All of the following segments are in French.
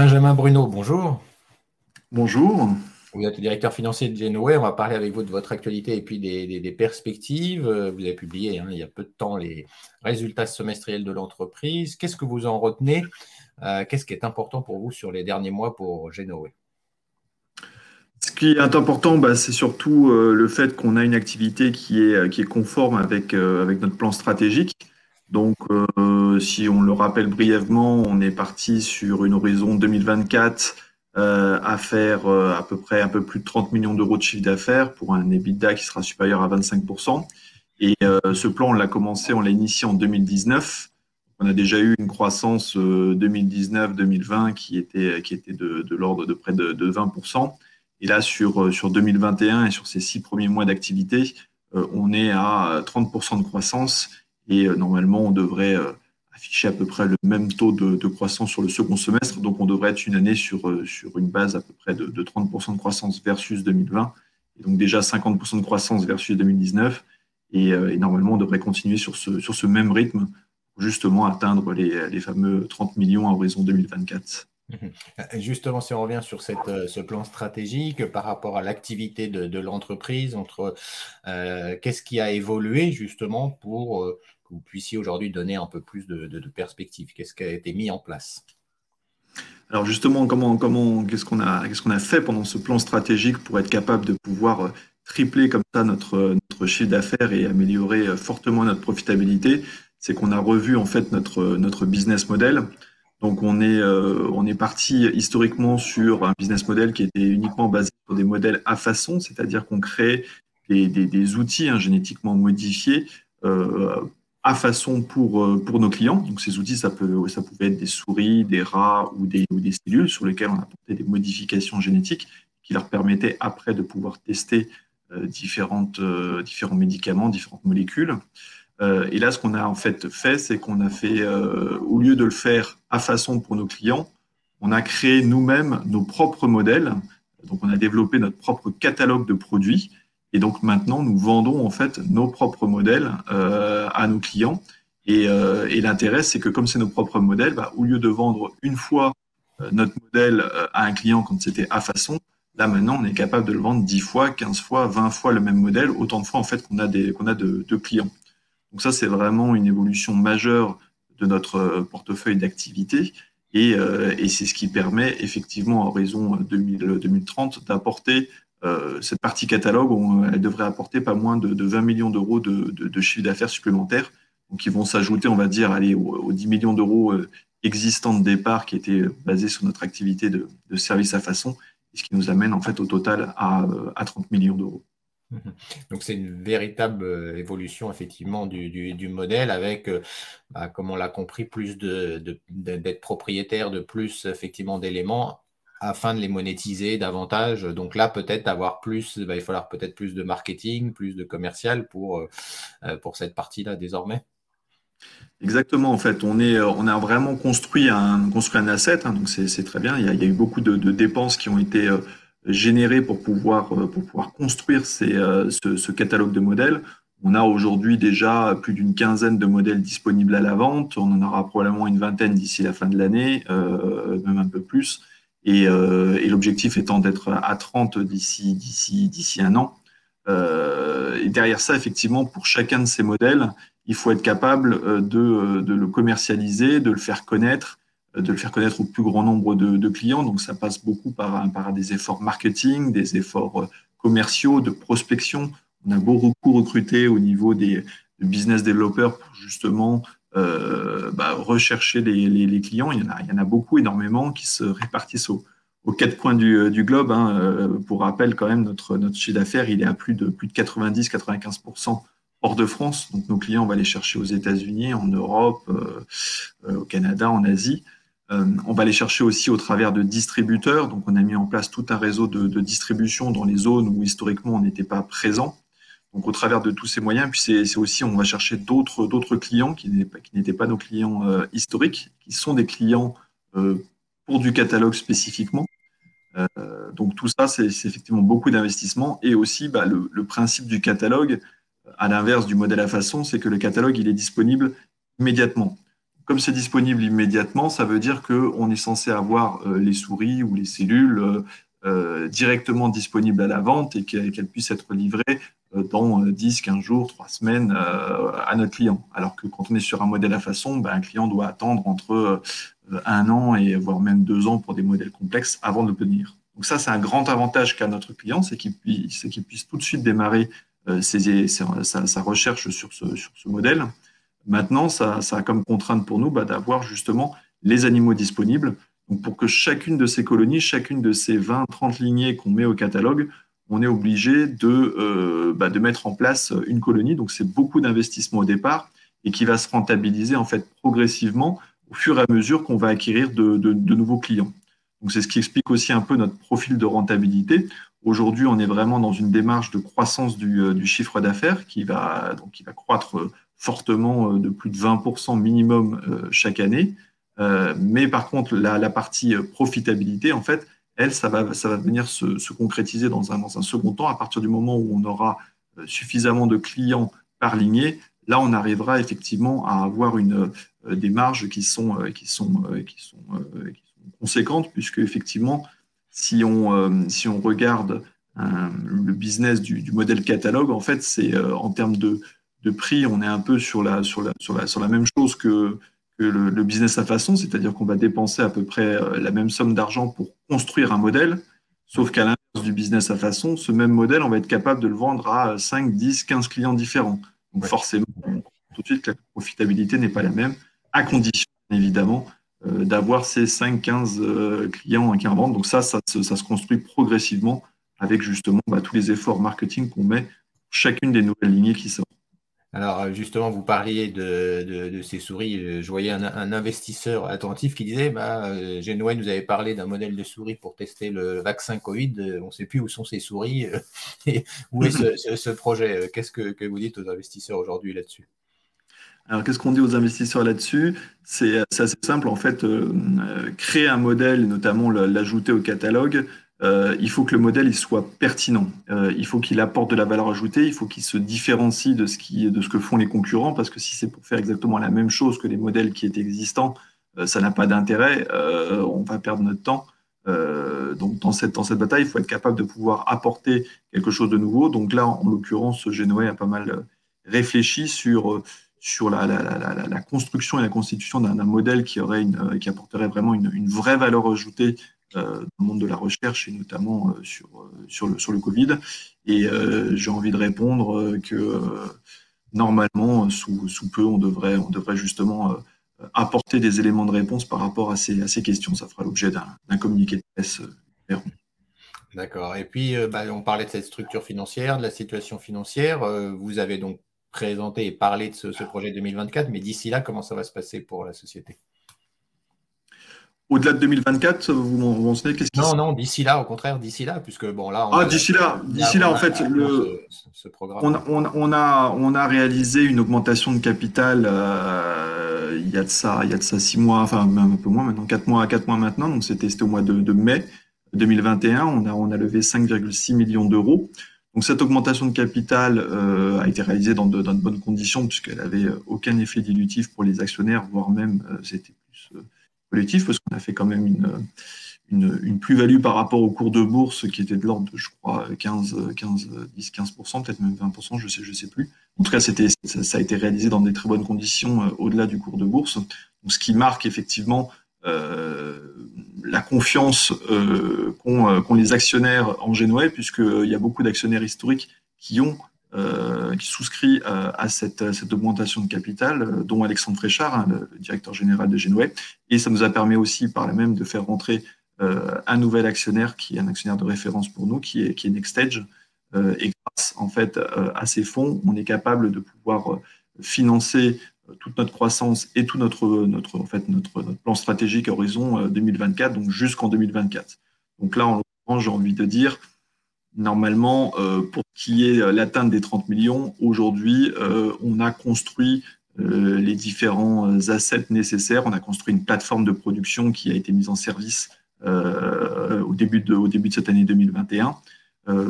Benjamin Bruno, bonjour. Bonjour. Vous êtes le directeur financier de Genoway. On va parler avec vous de votre actualité et puis des, perspectives. Vous avez publié hein, il y a peu de temps les résultats semestriels de l'entreprise. Qu'est-ce que vous en retenez? Euh, Qu'est-ce qui est important pour vous sur les derniers mois pour Genoway ce qui est important, bah, c'est surtout euh, le fait qu'on a une activité qui est, qui est conforme avec, euh, avec notre plan stratégique. Donc, si on le rappelle brièvement, on est parti sur une horizon 2024 euh, à faire euh, à peu près un peu plus de 30 millions d'euros de chiffre d'affaires pour un EBITDA qui sera supérieur à 25%. Et euh, ce plan, on l'a commencé, on l'a initié en 2019. On a déjà eu une croissance 2019-2020 qui était, qui était de, l'ordre de près de, 20%. Et là, sur, sur 2021 et sur ces six premiers mois d'activité, on est à 30% de croissance et normalement, on devrait afficher à peu près le même taux de, croissance sur le second semestre. Donc, on devrait être une année sur, euh, sur une base à peu près de, 30% de croissance versus 2020. Et donc, déjà 50% de croissance versus 2019. Euh, et, normalement, on devrait continuer sur ce, sur ce même rythme pour justement atteindre les, les fameux 30 millions à horizon 2024. Justement, si on revient sur cette, euh, ce plan stratégique par rapport à l'activité de, l'entreprise, entre qu'est-ce qui a évolué justement pour que vous puissiez aujourd'hui donner un peu plus de, de, perspective. Qu'est-ce qui a été mis en place? Alors justement, comment, qu'est-ce qu'on a, fait pendant ce plan stratégique pour être capable de pouvoir euh, tripler comme ça notre, notre chiffre d'affaires et améliorer euh, fortement notre profitabilité? C'est qu'on a revu en fait notre, business model. Donc on est, euh, parti historiquement sur un business model qui était uniquement basé sur des modèles à façon, c'est-à-dire qu'on crée des outils hein, génétiquement modifiés euh, à façon pour, euh, pour nos clients. Donc, ces outils, ça, peut, ça pouvait être des souris, des rats ou des, ou des cellules sur lesquelles on apportait des modifications génétiques qui leur permettaient après de pouvoir tester euh, différentes, euh, différents médicaments, différentes molécules. et là, ce qu'on a en fait fait, c'est qu'on a fait, au lieu de le faire à façon pour nos clients, on a créé nous-mêmes nos propres modèles. Donc, on a développé notre propre catalogue de produits et donc maintenant, nous vendons en fait nos propres modèles euh, à nos clients. Et, euh, et l'intérêt, c'est que comme c'est nos propres modèles, bah, au lieu de vendre une fois euh, notre modèle euh, à un client quand c'était à façon, là maintenant, on est capable de le vendre 10 fois, 15 fois, 20 fois le même modèle, autant de fois en fait qu'on a, des, qu'on a de, de clients. Donc ça, c'est vraiment une évolution majeure de notre portefeuille d'activité. Et, et c'est ce qui permet effectivement, en raison 2000, 2030, d'apporter euh, cette partie catalogue, elle devrait apporter pas moins de, 20 millions d'euros de, chiffre d'affaires supplémentaires, donc qui vont s'ajouter, on va dire, aller aux, 10 millions d'euros euh, existants de départ qui étaient basés sur notre activité de, service à façon, ce qui nous amène en fait au total à, 30 millions d'euros. Donc c'est une véritable euh, évolution effectivement du, modèle avec, bah, comme on l'a compris, plus d'être propriétaire de plus effectivement d'éléments afin de les monétiser davantage. Donc là, peut-être avoir plus, il va falloir peut-être plus de marketing, plus de commercial pour, euh, euh, pour cette partie-là désormais. Exactement, en fait, on, est, on a vraiment construit un, construit un asset, hein, donc c'est très bien. Il y, a, eu beaucoup de, dépenses qui ont été euh, générées pour pouvoir, pour pouvoir construire ce, catalogue de modèles. On a aujourd'hui déjà plus d'une quinzaine de modèles disponibles à la vente. On en aura probablement une vingtaine d'ici la fin de l'année, même un peu plus. Euh, et, l'objectif étant d'être à 30 d'ici d'ici d'ici un an. Euh, et derrière ça, effectivement, pour chacun de ces modèles, il faut être capable euh, de, le commercialiser, de le faire connaître, de le faire connaître au plus grand nombre de, clients. Donc, ça passe beaucoup par, par, des efforts marketing, des efforts commerciaux, de prospection. On a beaucoup recruté au niveau des business développeurs pour justement euh, bah, rechercher les, clients. Il y, en a, il y, en a, beaucoup, énormément, qui se répartissent aux, quatre coins du, euh, globe. Hein. Euh, pour rappel, quand même, notre, notre chiffre d'affaires, il est à plus de, plus de 90-95% hors de France. Donc, nos clients, on va les chercher aux États-Unis, en Europe, au Canada, en Asie. on va les chercher aussi au travers de distributeurs. Donc, on a mis en place tout un réseau de distribution dans les zones où historiquement on n'était pas présent. Donc au travers de tous ces moyens, puis c'est aussi, on va chercher d'autres clients qui n'étaient pas, nos clients euh, historiques, qui sont des clients euh, pour du catalogue spécifiquement. Euh, donc tout ça, c'est effectivement beaucoup d'investissement et aussi bah, le, le, principe du catalogue, à l'inverse du modèle à façon, c'est que le catalogue il est disponible immédiatement. comme c'est disponible immédiatement, ça veut dire qu'on est censé avoir les souris ou les cellules directement disponibles à la vente et qu'elles puissent être livrées dans 10, 15 jours, 3 semaines à notre client. Alors que quand on est sur un modèle à façon, ben, un client doit attendre entre un an et voire même deux ans pour des modèles complexes avant de l'obtenir. Donc ça, c'est un grand avantage qu'a notre client, c'est qu'il puisse, puisse, tout de suite démarrer euh, sa, recherche sur ce, sur ce, modèle. Maintenant, ça, ça, a comme contrainte pour nous bah, d'avoir justement les animaux disponibles. Donc pour que chacune de ces colonies, chacune de ces 20, 30 lignées qu'on met au catalogue, on est obligé de, euh, bah, de mettre en place une colonie. Donc c'est beaucoup d'investissement au départ et qui va se rentabiliser en fait progressivement au fur et à mesure qu'on va acquérir de, nouveaux clients. Donc c'est ce qui explique aussi un peu notre profil de rentabilité. Aujourd'hui, on est vraiment dans une démarche de croissance du, euh, chiffre d'affaires qui va, donc, qui va croître euh, fortement de plus de 20% minimum chaque année. mais par contre, la, partie profitabilité, en fait, elle, ça va, ça va venir se, concrétiser dans un, dans un, second temps à partir du moment où on aura suffisamment de clients par lignée. Là, on arrivera effectivement à avoir une, des marges qui sont, qui sont, qui sont, qui conséquente, puisque effectivement, si on, euh, si on regarde euh, le business du, modèle catalogue, en fait, c'est euh, en termes de, de, prix, on est un peu sur la, sur la, sur la même chose que, que le, business à façon, c'est-à-dire qu'on va dépenser à peu près la même somme d'argent pour construire un modèle, sauf qu'à l'inverse du business à façon, ce même modèle, on va être capable de le vendre à 5, 10, 15 clients différents. Donc forcément, tout de suite, la profitabilité n'est pas la même, à condition, évidemment, euh, d'avoir ces 5-15 euh, clients qui revendent. Donc ça, ça, se construit progressivement avec justement bah, tous les efforts marketing qu'on met chacune des nouvelles lignées qui sortent. Alors justement, vous parliez de, ces souris. Je voyais un, investisseur attentif qui disait, bah, euh, Genouet nous avait parlé d'un modèle de souris pour tester le vaccin Covid. On ne sait plus où sont ces souris et où est ce, projet. Qu'est-ce que vous dites aux investisseurs aujourd'hui là-dessus? Alors, qu'est-ce qu'on dit aux investisseurs là-dessus? C'est assez simple. En fait, euh, euh, créer un modèle, notamment l'ajouter au catalogue, euh, il faut que le modèle il soit pertinent. il faut qu'il apporte de la valeur ajoutée. Il faut qu'il se différencie de ce, qui, de ce que font les concurrents, parce que si c'est pour faire exactement la même chose que les modèles qui étaient existants, ça n'a pas d'intérêt. on va perdre notre temps. donc, dans cette, dans cette bataille, il faut être capable de pouvoir apporter quelque chose de nouveau. Donc là, en l'occurrence, Genoé a pas mal réfléchi sur sur la, la, construction et la constitution d'un modèle qui, aurait une, euh, qui apporterait vraiment une, vraie valeur ajoutée euh, dans le monde de la recherche et notamment euh, sur, sur, le, sur le Covid. Et j'ai envie de répondre que normalement, sous, sous, peu, on devrait, on devrait justement apporter des éléments de réponse par rapport à ces, à ces questions. Ça fera l'objet d'un communiqué de presse. D'accord. Et puis, bah, on parlait de cette structure financière, de la situation financière. vous avez donc présenter et parler de ce, projet 2024, mais d'ici là, comment ça va se passer pour la société? Au-delà de 2024, vous m'en qu'est-ce Non, non, d'ici là, au contraire, d'ici là, puisque bon là. On ah, d'ici là, d'ici là, en fait, le, ce, programme. On, a, on a réalisé une augmentation de capital euh, il y a de ça, il y a de ça six mois, enfin même un peu moins maintenant, quatre mois, quatre mois maintenant. Donc c'était au mois de, de, mai 2021. On a, on a levé 5,6 millions d'euros. Donc cette augmentation de capital euh, a été réalisée dans de, bonnes conditions puisqu'elle n'avait euh, aucun effet dilutif pour les actionnaires, voire même euh, c'était collectif parce qu'on a fait quand même une, une, plus-value par rapport au cours de bourse qui était de l'ordre de, je crois, 15, 15, 10, 15%, peut-être même 20%, je sais, je sais plus. En tout cas, c'était, ça, a été réalisé dans des très bonnes conditions au-delà du cours de bourse. Donc, ce qui marque effectivement la confiance euh, euh, qu'ont les actionnaires en Génois, puisqu'il y a beaucoup d'actionnaires historiques qui ont euh, qui souscrit à cette, cette, augmentation de capital, dont Alexandre Fréchard, hein, le, directeur général de Genouet. Et ça nous a permis aussi par là même de faire rentrer un nouvel actionnaire qui est un actionnaire de référence pour nous, qui est, qui est Nextage. et grâce en fait à ces fonds, on est capable de pouvoir financer toute notre croissance et tout notre, notre, en fait, notre, plan stratégique horizon 2024, euh, donc jusqu'en 2024. Donc là, en l'occurrence, j'ai envie de dire, normalement, euh, pour qui est euh, l'atteinte des 30 millions, aujourd'hui, on a construit les différents assets nécessaires. On a construit une plateforme de production qui a été mise en service au, début de, cette année 2021.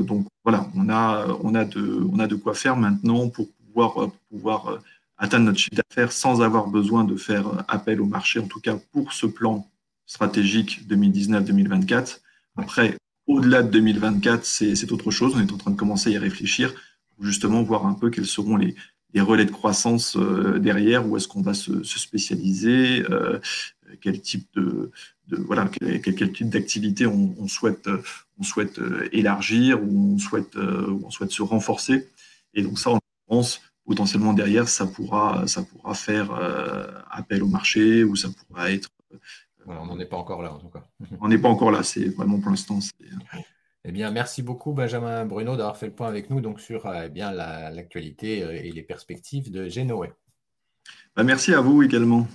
donc voilà, on a, de, quoi faire maintenant pour pouvoir, pouvoir atteindre notre chiffre d'affaires sans avoir besoin de faire appel au marché, en tout cas pour ce plan stratégique 2019-2024. Après, au-delà de 2024, c'est autre chose. On est en train de commencer à y réfléchir pour justement voir un peu quels seront les, relais de croissance euh, derrière, où est-ce qu'on va se, spécialiser, euh, quel type de, voilà, quel, type d'activité on, souhaite, on souhaite euh, élargir ou on souhaite, on souhaite se renforcer. Et donc ça, on pense potentiellement derrière, ça pourra, ça pourra faire appel au marché ou ça pourra être on n'en est pas encore là, en tout cas. on n'est pas encore là, c'est vraiment pour l'instant. Eh bien, merci beaucoup, Benjamin Bruno, d'avoir fait le point avec nous donc, sur euh, eh bien, l'actualité euh, et les perspectives de Genoé. Bah, merci à vous également.